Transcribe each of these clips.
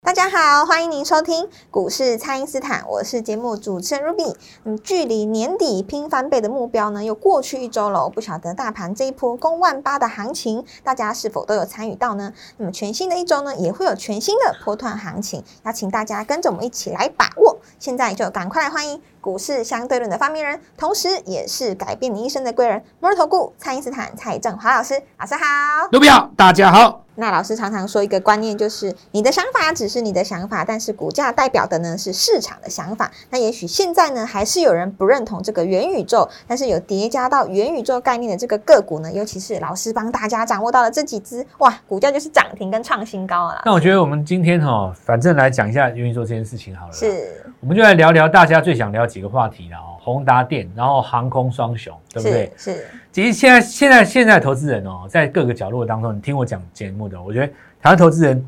大家好，欢迎您收听股市蔡因斯坦，我是节目主持人 Ruby。嗯，距离年底拼翻倍的目标呢，又过去一周了。不晓得大盘这一波攻万八的行情，大家是否都有参与到呢？那么全新的一周呢，也会有全新的波段行情，邀请大家跟着我们一起来把握。现在就赶快来欢迎股市相对论的发明人，同时也是改变你一生的贵人——摩尔投顾蔡因斯坦蔡振华老师。老师好，卢比好，大家好。那老师常常说一个观念，就是你的想法只是你的想法，但是股价代表的呢是市场的想法。那也许现在呢还是有人不认同这个元宇宙，但是有叠加到元宇宙概念的这个个股呢，尤其是老师帮大家掌握到了这几只，哇，股价就是涨停跟创新高了。那我觉得我们今天哈，反正来讲一下元宇宙这件事情好了。是，我们就来聊聊大家最想聊几个话题了哦，宏达电，然后航空双雄，对不对？是。其实现在现在现在投资人哦，在各个角落当中，你听我讲节目的，我觉得。台湾投资人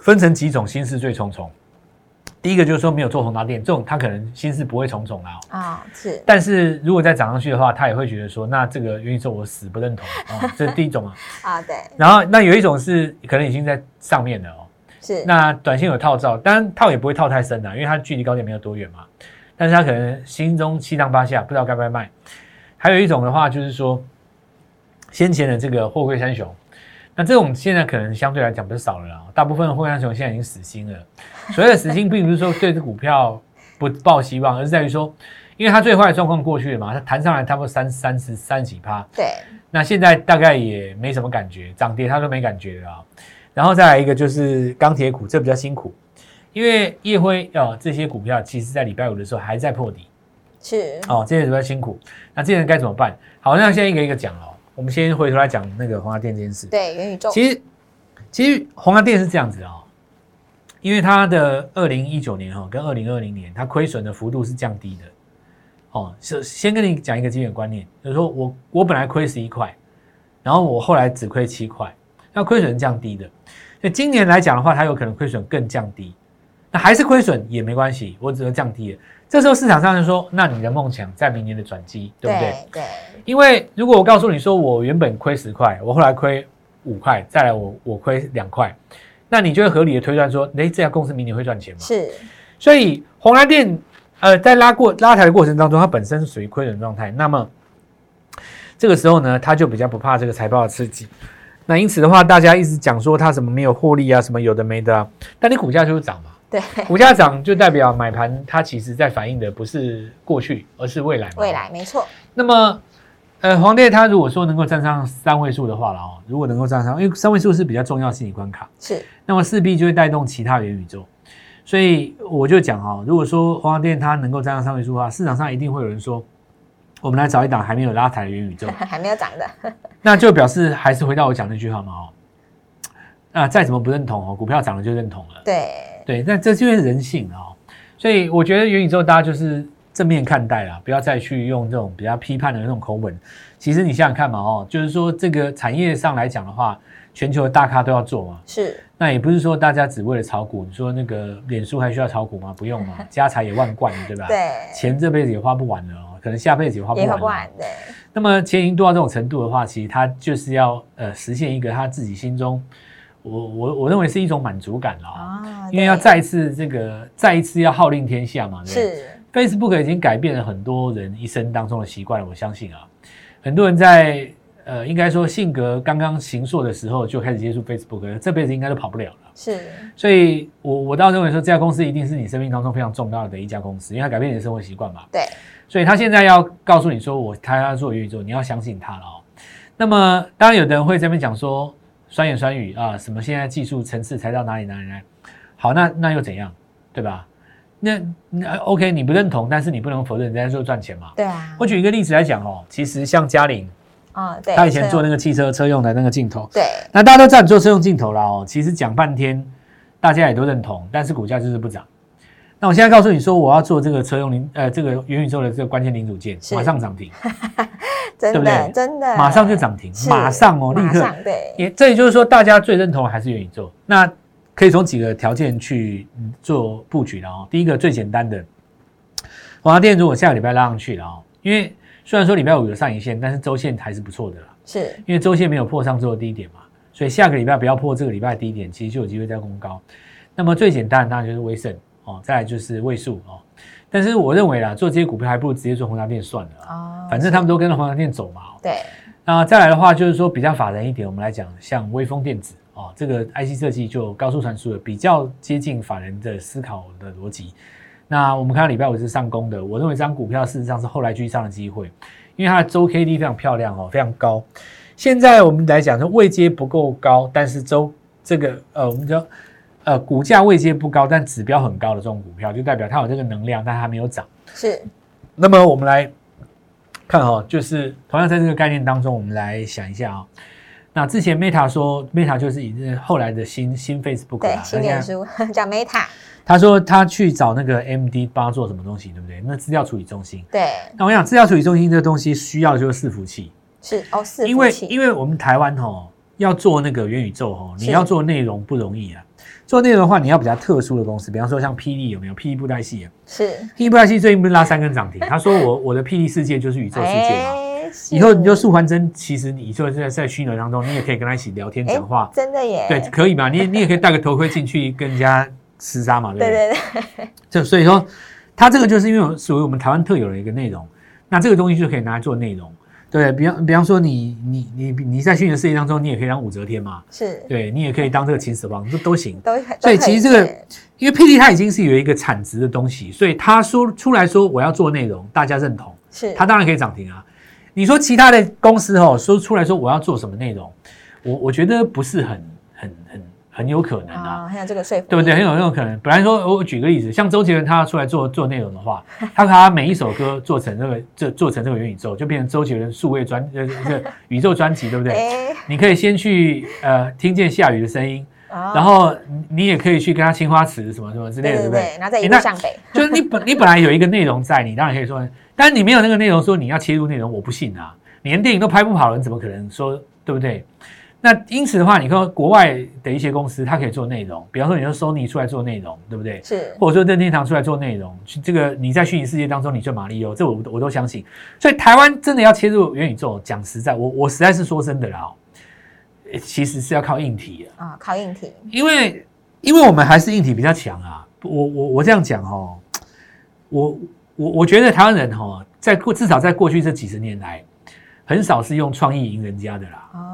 分成几种心事最重重。第一个就是说没有做宏达电，这种他可能心事不会重重啦。啊，是。但是如果再涨上去的话，他也会觉得说，那这个元宇宙我死不认同啊。这是第一种啊。啊，对。然后那有一种是可能已经在上面了哦。是。那短线有套照，当然套也不会套太深的，因为它距离高点没有多远嘛。但是他可能心中七上八下，不知道该不该卖。还有一种的话就是说，先前的这个货柜三雄。那这种现在可能相对来讲不是少了啦，大部分的货柜熊现在已经死心了。所谓的死心，并不是说对这股票不抱希望，而是在于说，因为它最坏的状况过去了嘛，它弹上来差不多三三十三几趴。对。那现在大概也没什么感觉，涨跌它都没感觉了啊。然后再来一个就是钢铁股，这比较辛苦，因为叶辉哦这些股票，其实在礼拜五的时候还在破底。是。哦，这些人比较辛苦。那这些人该怎么办？好，那现在一个一个讲哦。我们先回头来讲那个宏达电这件事。对，元宇宙。其实，其实宏达电是这样子哦，因为它的二零一九年哈跟二零二零年它亏损的幅度是降低的。哦，是先跟你讲一个基本观念，就是说我我本来亏十一块，然后我后来只亏七块，那亏损是降低的。那今年来讲的话，它有可能亏损更降低。那还是亏损也没关系，我只能降低了。这时候市场上就说，那你的梦想在明年的转机，对不对？对。因为如果我告诉你说，我原本亏十块，我后来亏五块，再来我我亏两块，那你就会合理的推断说，哎，这家公司明年会赚钱吗？是。所以红蓝电呃在拉过拉抬的过程当中，它本身是属于亏损状态，那么这个时候呢，它就比较不怕这个财报的刺激。那因此的话，大家一直讲说它什么没有获利啊，什么有的没的啊，但你股价就是涨嘛。对，股价涨就代表买盘它其实在反映的不是过去，而是未来。未来没错。那么，呃，黄店它如果说能够站上三位数的话了哦，如果能够站上，因为三位数是比较重要心理关卡，是。那么势必就会带动其他元宇宙。所以我就讲哦，如果说黄店它能够站上三位数的话，市场上一定会有人说，我们来找一档还没有拉抬的元宇宙，还没有涨的，那就表示还是回到我讲那句话嘛哦。啊，再怎么不认同哦，股票涨了就认同了。对。对，那这就是人性哦，所以我觉得元宇宙大家就是正面看待啦，不要再去用这种比较批判的那种口吻。其实你想想看嘛，哦，就是说这个产业上来讲的话，全球的大咖都要做嘛。是。那也不是说大家只为了炒股，你说那个脸书还需要炒股吗？不用嘛，家财也万贯，对吧？对。钱这辈子也花不完了哦，可能下辈子也花不完。也花不完，对。那么钱已经多到这种程度的话，其实他就是要呃实现一个他自己心中。我我我认为是一种满足感了啊，因为要再一次这个再一次要号令天下嘛，是。Facebook 已经改变了很多人一生当中的习惯了，我相信啊，很多人在呃应该说性格刚刚形塑的时候就开始接触 Facebook，这辈子应该都跑不了了。是。所以我我倒认为说这家公司一定是你生命当中非常重要的一家公司，因为它改变你的生活习惯嘛。对。所以他现在要告诉你说我他要做元宇宙，你要相信他了哦。那么当然有的人会这边讲说。酸言酸语啊，什么现在技术层次才到哪里哪里来？好，那那又怎样，对吧？那那 OK，你不认同，但是你不能否认人家说赚钱嘛。对啊。我举一个例子来讲哦，其实像嘉玲啊，对，他以前做那个汽车车用的那个镜头，对。那大家都知道你做车用镜头了哦，其实讲半天，大家也都认同，但是股价就是不涨。那我现在告诉你说，我要做这个车用零呃这个元宇宙的这个关键零组件，是马上涨停，真对不对的真的，马上就涨停，是马上哦，立刻。对，也这也就是说，大家最认同的还是元宇宙。那可以从几个条件去嗯做布局的哦。第一个最简单的，华电如果下个礼拜拉上去了哦，因为虽然说礼拜五有上影线，但是周线还是不错的啦。是因为周线没有破上周的低点嘛，所以下个礼拜不要破这个礼拜的低点，其实就有机会再攻高。那么最简单的当然就是威盛哦，再来就是位数哦。但是我认为啦，做这些股票还不如直接做宏达店算了啊，哦，反正他们都跟着宏达店走嘛。哦对那再来的话，就是说比较法人一点，我们来讲像微风电子哦，这个 IC 设计就高速传输的，比较接近法人的思考的逻辑。那我们看到礼拜五是上攻的，我认为这张股票事实上是后来居上的机会，因为它的周 K D 非常漂亮哦，非常高。现在我们来讲说位阶不够高，但是周这个呃，我们叫呃股价位阶不高，但指标很高的这种股票，就代表它有这个能量，但它还没有涨。是那么我们来看哈、就是同样在这个概念当中，我们来想一下啊、那之前 Meta 说 Meta 就是已经后来的新新 Facebook，对新脸书 叫 Meta，他说他去找那个 MD 帮他做什么东西，对不对？那资料处理中心。对那我想资料处理中心这个东西需要的就是伺服器，是哦伺服器因为因为我们台湾哈、要做那个元宇宙哈、你要做内容不容易啊。做内容的话，你要比较特殊的公司，比方说像霹雳有没有？霹雳布袋戏啊，是霹雳布袋戏最近不是拉三根涨停？他说我我的霹雳世界就是宇宙世界嘛。哎以后你就素还真，其实你就在在虚拟当中，你也可以跟他一起聊天哎讲话，真的耶，对，可以嘛？你也你也可以戴个头盔进去跟人家厮杀嘛，对不对对？对对，就所以说，它这个就是因为属于我们台湾特有的一个内容，那这个东西就可以拿来做内容，对？比方比方说你你你你在虚拟世界当中，你也可以当武则天嘛，是对你也可以当这个秦始皇，这都行。都所以其实这个因为 PT 它已经是有一个产值的东西，所以他说出来说我要做内容，大家认同。是它当然可以涨停啊。你说其他的公司哦，说出来说我要做什么内容，我我觉得不是很很很很有可能啊，啊，很有这个说服，对不对？很有很有可能。本来说我举个例子，像周杰伦他要出来做做内容的话，他把他每一首歌做成这个这做成这个元宇宙，就变成周杰伦数位专呃这个 宇宙专辑，对不对？哎，你可以先去呃听见下雨的声音，然然后你你也可以去跟他青花瓷什么什么之类的，对不对？然后再一路向北，就是你本你本来有一个内容在，你当然可以说，但是你没有那个内容，说你要切入内容，我不信啊！你连电影都拍不好了，你怎么可能说对不对？那因此的话，你看国外的一些公司，它可以做内容，比方说你说 Sony 出来做内容，对不对？是或者说任天堂出来做内容，这个你在虚拟世界当中你就马里奥，这我我都相信。所以台湾真的要切入元宇宙，讲实在，我我实在是说真的啦、哦，其实是要靠硬体的。啊，靠硬体因为因为我们还是硬体比较强啊。我我我这样讲哦，我我我觉得台湾人哦，在过至少在过去这几十年来，很少是用创意赢人家的啦。哦，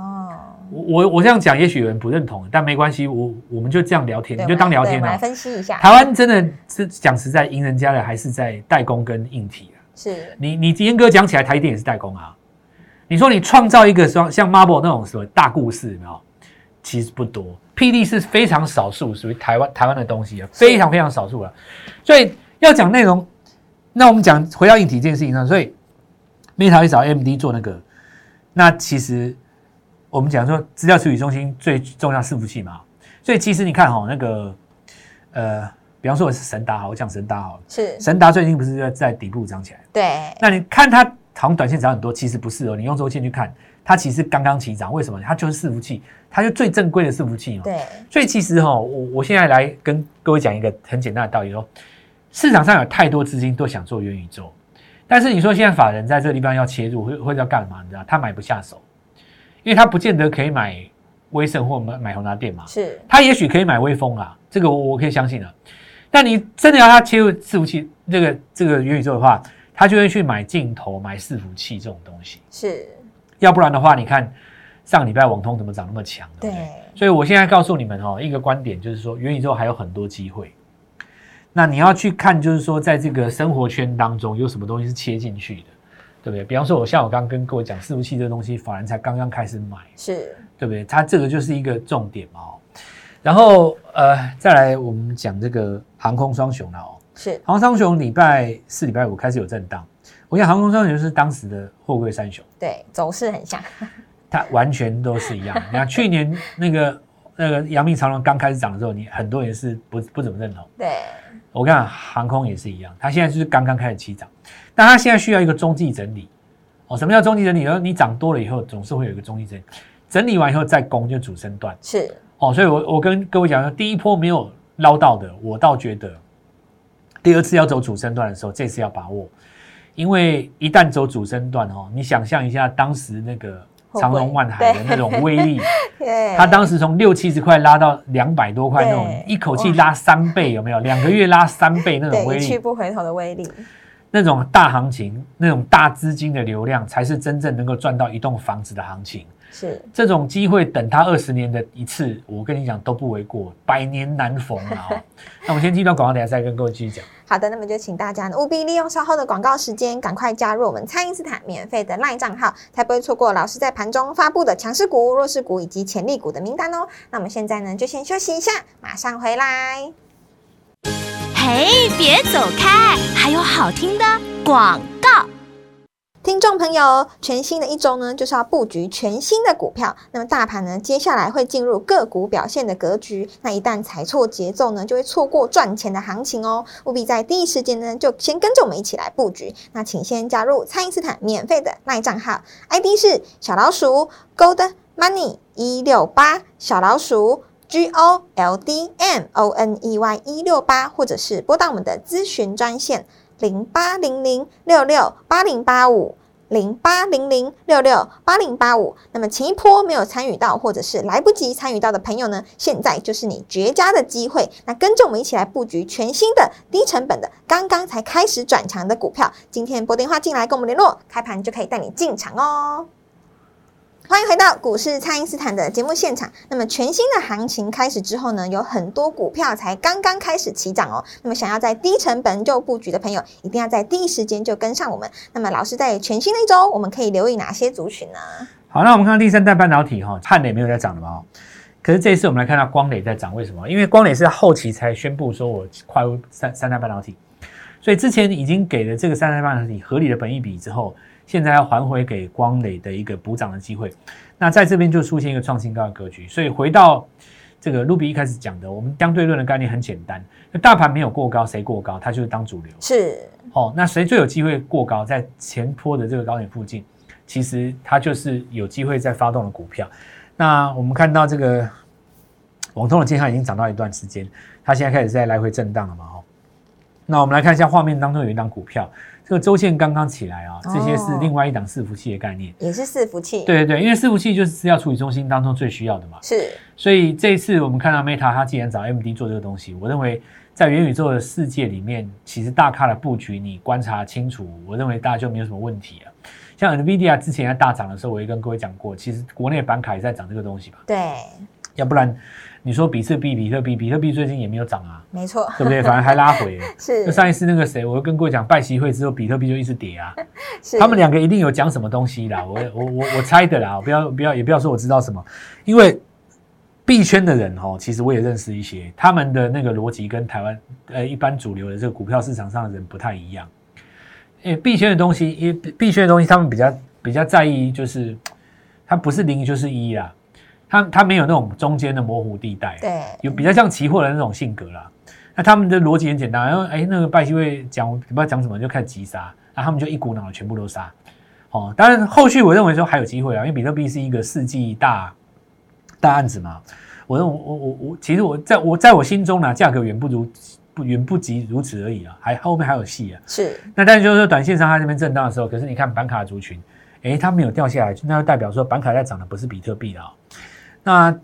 我我我这样讲，也许有人不认同，但没关系，我我们就这样聊天，你就当聊我们来。分析一下，台湾真的是讲实在，赢人家的还是在代工跟硬体啊。是你你严格讲起来，台积电也是代工啊。你说你创造一个像像 Marble 那种什么大故事，有没有？其实不多，PD 是非常少数属于台湾台湾的东西啊，非常非常少数了。所以要讲内容，那我们讲回到硬体这件事情上，所以 Meta 去找 AMD 做那个，那其实我们讲说资料处理中心最重要伺服器嘛，所以其实你看哈、那个呃，比方说我是神达好，我讲神达好了，是，神达最近不是在在底部涨起来？对，那你看它好像短线涨很多，其实不是哦。你用周线去看，它其实刚刚起涨，为什么？它就是伺服器，它就最正规的伺服器嘛。对，所以其实哈、我我现在来跟各位讲一个很简单的道理哦，市场上有太多资金都想做元宇宙，但是你说现在法人在这个地方要切入，会会要干嘛？你知道，他买不下手，因为他不见得可以买威盛或买买宏达电嘛，是他也许可以买威风啊，这个我我可以相信啊。但你真的要他切入伺服器这个这个元宇宙的话，他就会去买镜头、买伺服器这种东西。是，要不然的话，你看上礼拜网通怎么涨那么强，对不对？对，所以我现在告诉你们哦，一个观点就是说，元宇宙还有很多机会。那你要去看，就是说，在这个生活圈当中，有什么东西是切进去的，对不对？比方说，我像我刚刚跟各位讲，伺服器这个东西，法人才刚刚开始买，是，对不对？它这个就是一个重点嘛哦。然后呃，再来我们讲这个航空双雄了哦。是，航空双雄礼拜四、礼拜五开始有震荡，我想航空双雄是当时的货柜三雄，对，走势很像，它完全都是一样。你看去年那个那个阳明长隆刚开始涨的时候，你很多人是不不怎么认同，对，我看航空也是一样，它现在就是刚刚开始起涨，但它现在需要一个中继整理。哦，什么叫中继整理？然后你涨多了以后，总是会有一个中继整理，整理完以后再攻就主升段。是哦，所以我我跟各位讲说，第一波没有捞到的，我倒觉得第二次要走主升段的时候，这次要把握，因为一旦走主升段哦，你想象一下当时那个长隆万海的那种威力，对，它当时从六七十块拉到两百多块那种，一口气拉三倍，有没有？两个月拉三倍那种威力一去，不回头的威力，那种大行情，那种大资金的流量，才是真正能够赚到一栋房子的行情。是这种机会等它二十年的一次，我跟你讲都不为过，百年难逢啊、哦！那我们先进一段广告，等下再跟各位继续讲。好的，那么就请大家呢务必利用稍后的广告时间，赶快加入我们蔡因斯坦免费的 LINE 账号，才不会错过老师在盘中发布的强势股、弱势股以及潜力股的名单哦。那我们现在呢就先休息一下，马上回来。嘿，别走开，还有好听的广告。听众朋友，全新的一周呢，就是要布局全新的股票。那么大盘呢，接下来会进入个股表现的格局。那一旦踩错节奏呢，就会错过赚钱的行情哦。务必在第一时间呢，就先跟着我们一起来布局。那请先加入蔡因斯坦免费的赖账号，ID 是小老鼠 Gold Money 一六八，小老鼠 G O L D M O N E Y 一六八，或者是拨打我们的咨询专线零八零零六六八零八五。零八零零六六八零八五。那么前一波没有参与到，或者是来不及参与到的朋友呢，现在就是你绝佳的机会。那跟着我们一起来布局全新的低成本的，刚刚才开始转强的股票。今天拨电话进来跟我们联络，开盘就可以带你进场哦。欢迎回到股市，蔡因斯坦的节目现场。那么全新的行情开始之后呢，有很多股票才刚刚开始起涨哦。那么想要在低成本就布局的朋友，一定要在第一时间就跟上我们。那么老师在全新的一周，我们可以留意哪些族群呢？好，那我们看到第三代半导体哈，汉磊没有在涨了嘛？可是这一次我们来看到光磊在涨，为什么？因为光磊是后期才宣布说我跨入三三代半导体，所以之前已经给了这个三代半导体合理的本益比之后，现在要还回给光磊的一个补涨的机会。那在这边就出现一个创新高的格局，所以回到这个卢比一开始讲的，我们相对论的概念很简单，那大盘没有过高，谁过高，它就是当主流。是哦，那谁最有机会过高，在前坡的这个高点附近，其实它就是有机会在发动的股票。那我们看到这个网通的健康已经涨到一段时间，它现在开始在来回震荡了嘛？哦，那我们来看一下画面当中有一档股票，这个周线刚刚起来啊，这些是另外一档伺服器的概念。也是伺服器，，对对对，因为伺服器就是资料处理中心当中最需要的嘛。是所以这一次我们看到 Meta 它既然找 AMD 做这个东西，我认为在元宇宙的世界里面，其实大咖的布局你观察清楚，我认为大家就没有什么问题啊。像 NVIDIA 之前在大涨的时候，我也跟各位讲过，其实国内板卡也在涨这个东西吧，对，要不然你说比特币、比特币、比特币最近也没有涨啊，没错，对不对？反而还拉回。是就上一次那个谁，我跟各位讲拜习会之后，比特币就一直跌啊。是他们两个一定有讲什么东西啦，我我我我猜的啦，不要不要也不要说我知道什么，因为币圈的人哦，其实我也认识一些，他们的那个逻辑跟台湾呃一般主流的这个股票市场上的人不太一样。因为币圈的东西，因为币圈的东西，他们比较比较在意就是它不是零就是一啦，它它没有那种中间的模糊地带，对，有比较像期货的那种性格啦。那他们的逻辑很简单，然后哎，那个拜希会讲不知道讲什么就开始急杀，然后他们就一股脑的全部都杀。哦，当然后续我认为说还有机会啊，因为比特币是一个世纪大大案子嘛。我认为我我我其实我在我在我心中呢，价格远不如不远不及如此而已啊，还后面还有戏啊。是那但是就是说，短线上它这边震荡的时候，可是你看板卡族群，哎，它没有掉下来，那就代表说板卡在涨的不是比特币啊、那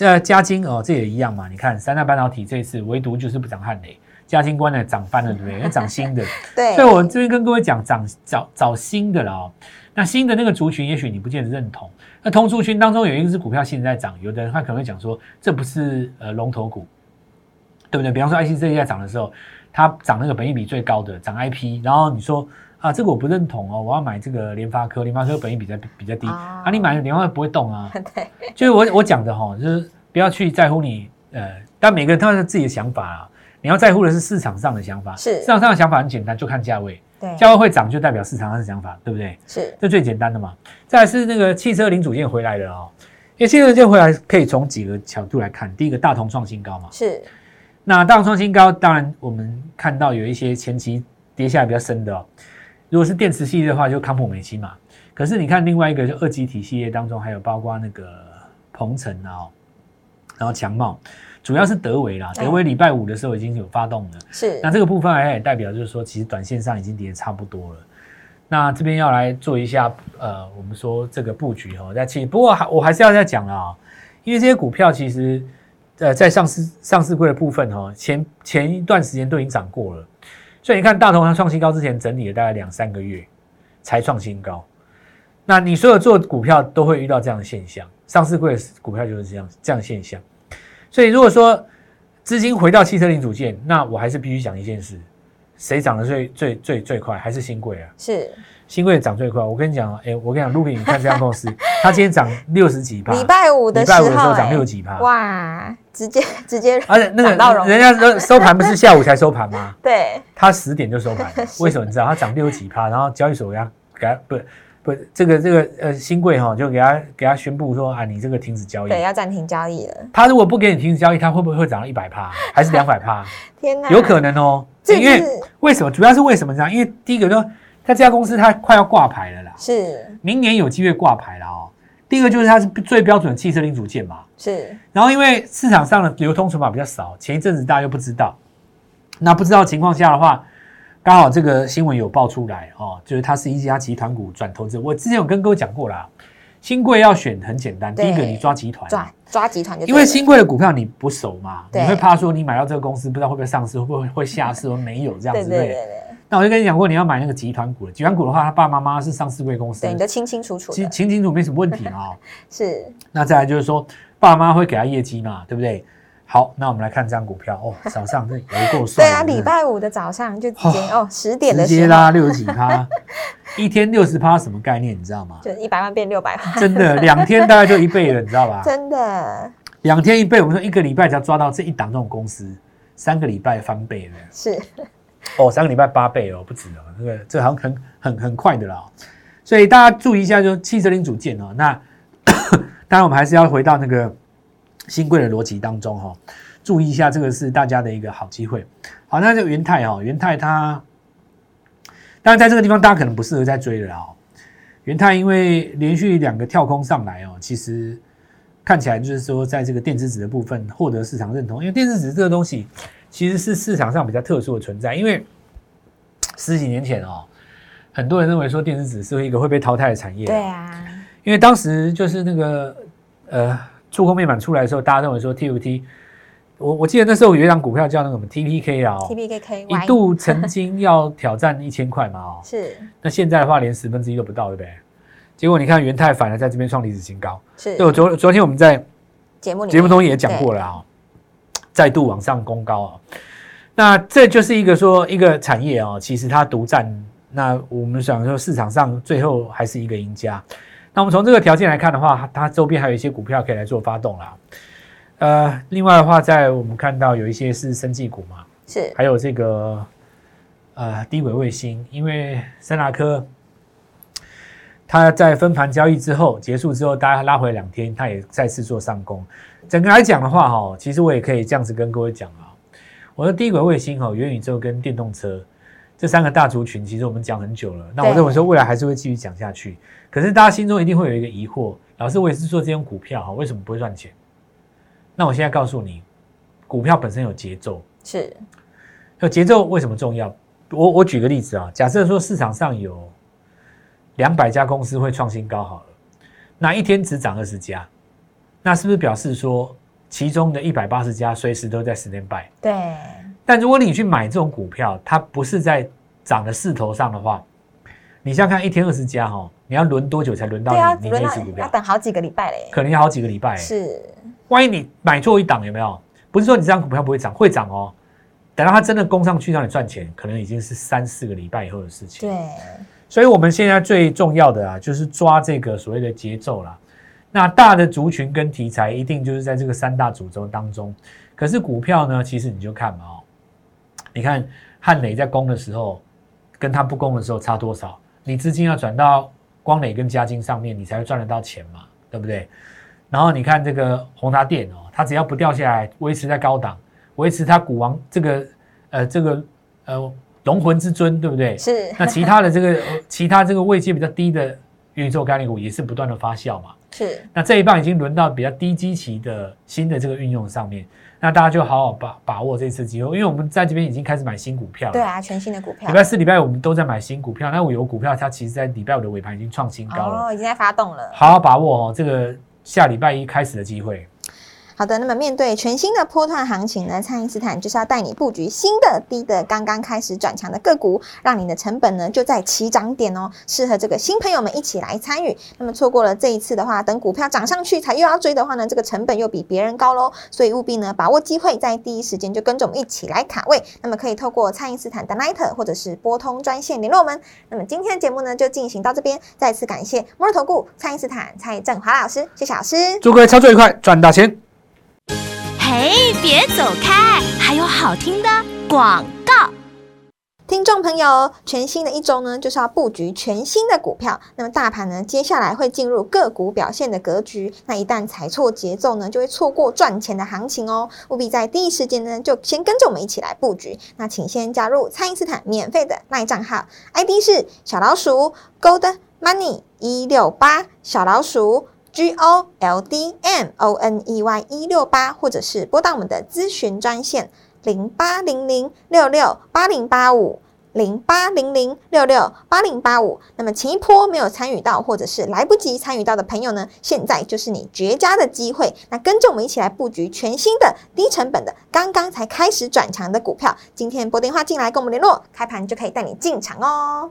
呃，嘉金哦，这也一样嘛。你看三大半导体这一次唯独就是不涨汉雷，嘉金关呢涨翻了，对不对？因为涨新的，对，所以我这边跟各位讲，涨找找新的了哦。那新的那个族群，也许你不见得认同。那同族群当中有一个是股票现在在涨，有的人他可能会讲说，这不是呃龙头股，对不对？比方说 IC 这一在涨的时候，它涨那个本益比最高的，涨 IP，然后你说啊，这个我不认同哦，我要买这个联发科，联发科本益比较比较低，哦。啊，你买联发科不会动啊，对，就是我我讲的哈，就是不要去在乎你呃，但每个人他有自己的想法啊，你要在乎的是市场上的想法，是。市场上的想法很简单，就看价位，对，价位会涨就代表市场上的想法，对不对？是。这最简单的嘛。再来是那个汽车零组件回来了哦，因为汽车零组件回来可以从几个角度来看，第一个大同创新高嘛，是，那大同创新高，当然我们看到有一些前期跌下来比较深的哦。如果是电池系列的话，就康普美奇嘛。可是你看另外一个就二极体系列当中，还有包括那个鹏程啊，然后强茂，主要是德维啦。德维礼拜五的时候已经有发动了，是。那这个部分也代表就是说，其实短线上已经跌差不多了。那这边要来做一下呃，我们说这个布局哦，在其不过还我还是要再讲了啊，因为这些股票其实呃在上市上市柜的部分哈，前前一段时间都已经涨过了，所以你看大同它创新高之前整理了大概两三个月才创新高。那你所有做股票都会遇到这样的现象，上市贵股票就是这样这样现象。所以如果说资金回到汽车零组件，那我还是必须讲一件事。谁涨得最最最最快？还是新贵啊？是新贵涨最快。我跟你讲，哎，我跟你讲，卢比，你看这家公司，它今天涨六十几趴，礼拜五的礼拜五的时候涨六几趴，哇，直接直接而且那个人家收收盘不是下午才收盘吗？对它十点就收盘，为什么你知道？它涨六几趴，然后交易所给它给它不不这个这个呃新贵哈就给他给他宣布说啊，你这个停止交易。对，要暂停交易了。他如果不给你停止交易，他会不会会涨到一百趴，还是两百趴？天哪，有可能哦，因为就是为什么？主要是为什么这样？因为第一个说，它这家公司它快要挂牌了啦，是。明年有机会挂牌了哦。第一个就是它是最标准的汽车零组件嘛，是。然后因为市场上的流通筹码比较少，前一阵子大家又不知道，那不知道情况下的话，刚好这个新闻有爆出来哦，就是它是一家集团股转投资。我之前有跟各位讲过啦，新贵要选很简单，第一个你抓集团，抓抓集团就因为新贵的股票你不熟嘛，你对会怕说你买到这个公司不知道会不会上市，会不会会下市，或没有这样对子对。那我就跟你讲过，你要买那个集团股的，集团股的话，他爸爸妈妈是上市贵公司对，，你都清清楚楚清的，清清楚没什么问题啊、哦。是那再来就是说，爸妈会给他业绩嘛，对不对？好，那我们来看这张股票哦，早上这有够帅的，对啊，礼拜五的早上就直接哦十点的直接时候拉六十几趴，一天六十趴什么概念？你知道吗？就一百万变六百万，真的，两天大概就一倍了，你知道吧？真的两天一倍，我们说一个礼拜只要抓到这一档这种公司，三个礼拜翻倍了。是哦，三个礼拜八倍哦，不止哦，这个这好像很很很快的啦、所以大家注意一下，就是汽车零组件哦。那 当然，我们还是要回到那个新贵的逻辑当中哈、哦，注意一下，这个是大家的一个好机会。好，那这个元泰哦，元泰它当然在这个地方大家可能不适合再追了哦。元泰因为连续两个跳空上来哦，其实看起来就是说在这个电子纸的部分获得市场认同，因为电子纸这个东西。其实是市场上比较特殊的存在，因为 十几年前哦，很多人认为说电子纸是一个会被淘汰的产业。对啊，因为当时就是那个呃触控面板出来的时候，大家认为说 TFT，我我记得那时候有一张股票叫那个什么 TPK 啊、哦，TPKK 一度曾经要挑战一千块嘛哦，是。那现在的话连十分之一都不到，对不对？结果你看元泰反而在这边创历史新高。是。对，我昨昨天我们在节目里节目中也讲过了啊、再度往上攻高啊。那这就是一个说一个产业啊、其实它独占。那我们想说市场上最后还是一个赢家。那我们从这个条件来看的话，它它周边还有一些股票可以来做发动啦。呃，另外的话，在我们看到有一些是生技股嘛，是还有这个呃低轨卫星，因为森达科它在分盘交易之后结束之后，大家拉回两天，它也再次做上攻。整个来讲的话，哈，其实我也可以这样子跟各位讲啊，我的低轨卫星哈、元宇宙跟电动车这三个大族群，其实我们讲很久了。那我对认为说未来还是会继续讲下去。可是大家心中一定会有一个疑惑，老师，我也是做这种股票哈，为什么不会赚钱？那我现在告诉你，股票本身有节奏，是有节奏为什么重要？我我举个例子啊，假设说市场上有两百家公司会创新高好了，那一天只涨二十家，那是不是表示说其中的一百八十家随时都在 stand by？对但如果你去买这种股票，它不是在涨的势头上的话，你想想看，一天二十家哈，你要轮多久才轮到对啊，你那一只股票？要等好几个礼拜嘞，可能要好几个礼拜。是万一你买错一档，有没有？不是说你这张股票不会涨，会涨哦。等到它真的攻上去让你赚钱，可能已经是三四个礼拜以后的事情。对所以我们现在最重要的啊，就是抓这个所谓的节奏啦。那大的族群跟题材一定就是在这个三大主轴当中。可是股票呢，其实你就看嘛哦，你看汉磊在攻的时候，跟它不攻的时候差多少？你资金要转到光磊跟嘉金上面，你才会赚得到钱嘛，对不对？然后你看这个宏达电哦，它只要不掉下来，维持在高档，维持它股王这个呃这个呃龙魂之尊，对不对？是那其他的这个呃 其他这个位阶比较低的元宇宙概念股也是不断的发酵嘛。是那这一棒已经轮到比较低基期的新的这个运用上面，那大家就好好把把握这次机会，因为我们在这边已经开始买新股票了。对啊，全新的股票礼拜四、礼拜五我们都在买新股票，那我有股票它其实在礼拜五的尾盘已经创新高了，哦，已经在发动了。好好把握哦，这个下礼拜一开始的机会。好的，那么面对全新的波段行情呢，蔡因斯坦就是要带你布局新的低的刚刚开始转强的个股，让你的成本呢就在起涨点哦，适合这个新朋友们一起来参与。那么错过了这一次的话，等股票涨上去才又要追的话呢，这个成本又比别人高喽，所以务必呢把握机会，在第一时间就跟着我们一起来卡位。那么可以透过蔡因斯坦的 Night 或者是拨通专线联络我们。那么今天的节目呢就进行到这边，再次感谢摩尔投顾蔡因斯坦蔡振华老师，谢谢老师。祝各位操作愉快，赚大钱！嘿，别走开，还有好听的广告。听众朋友，全新的一周呢，就是要布局全新的股票。那么大盘呢，接下来会进入个股表现的格局。那一旦踩错节奏呢，就会错过赚钱的行情哦。务必在第一时间呢，就先跟着我们一起来布局。那请先加入蔡因斯坦免费的卖账号，ID 是小老鼠 Gold Money 一六八，小老鼠 G O L D M O N E Y 一六八，或者是拨打我们的咨询专线。零八零零六六八零八五，零八零零六六八零八五。那么前一波没有参与到，或者是来不及参与到的朋友呢，现在就是你绝佳的机会。那跟着我们一起来布局全新的低成本的，刚刚才开始转强的股票。今天拨电话进来跟我们联络，开盘就可以带你进场哦。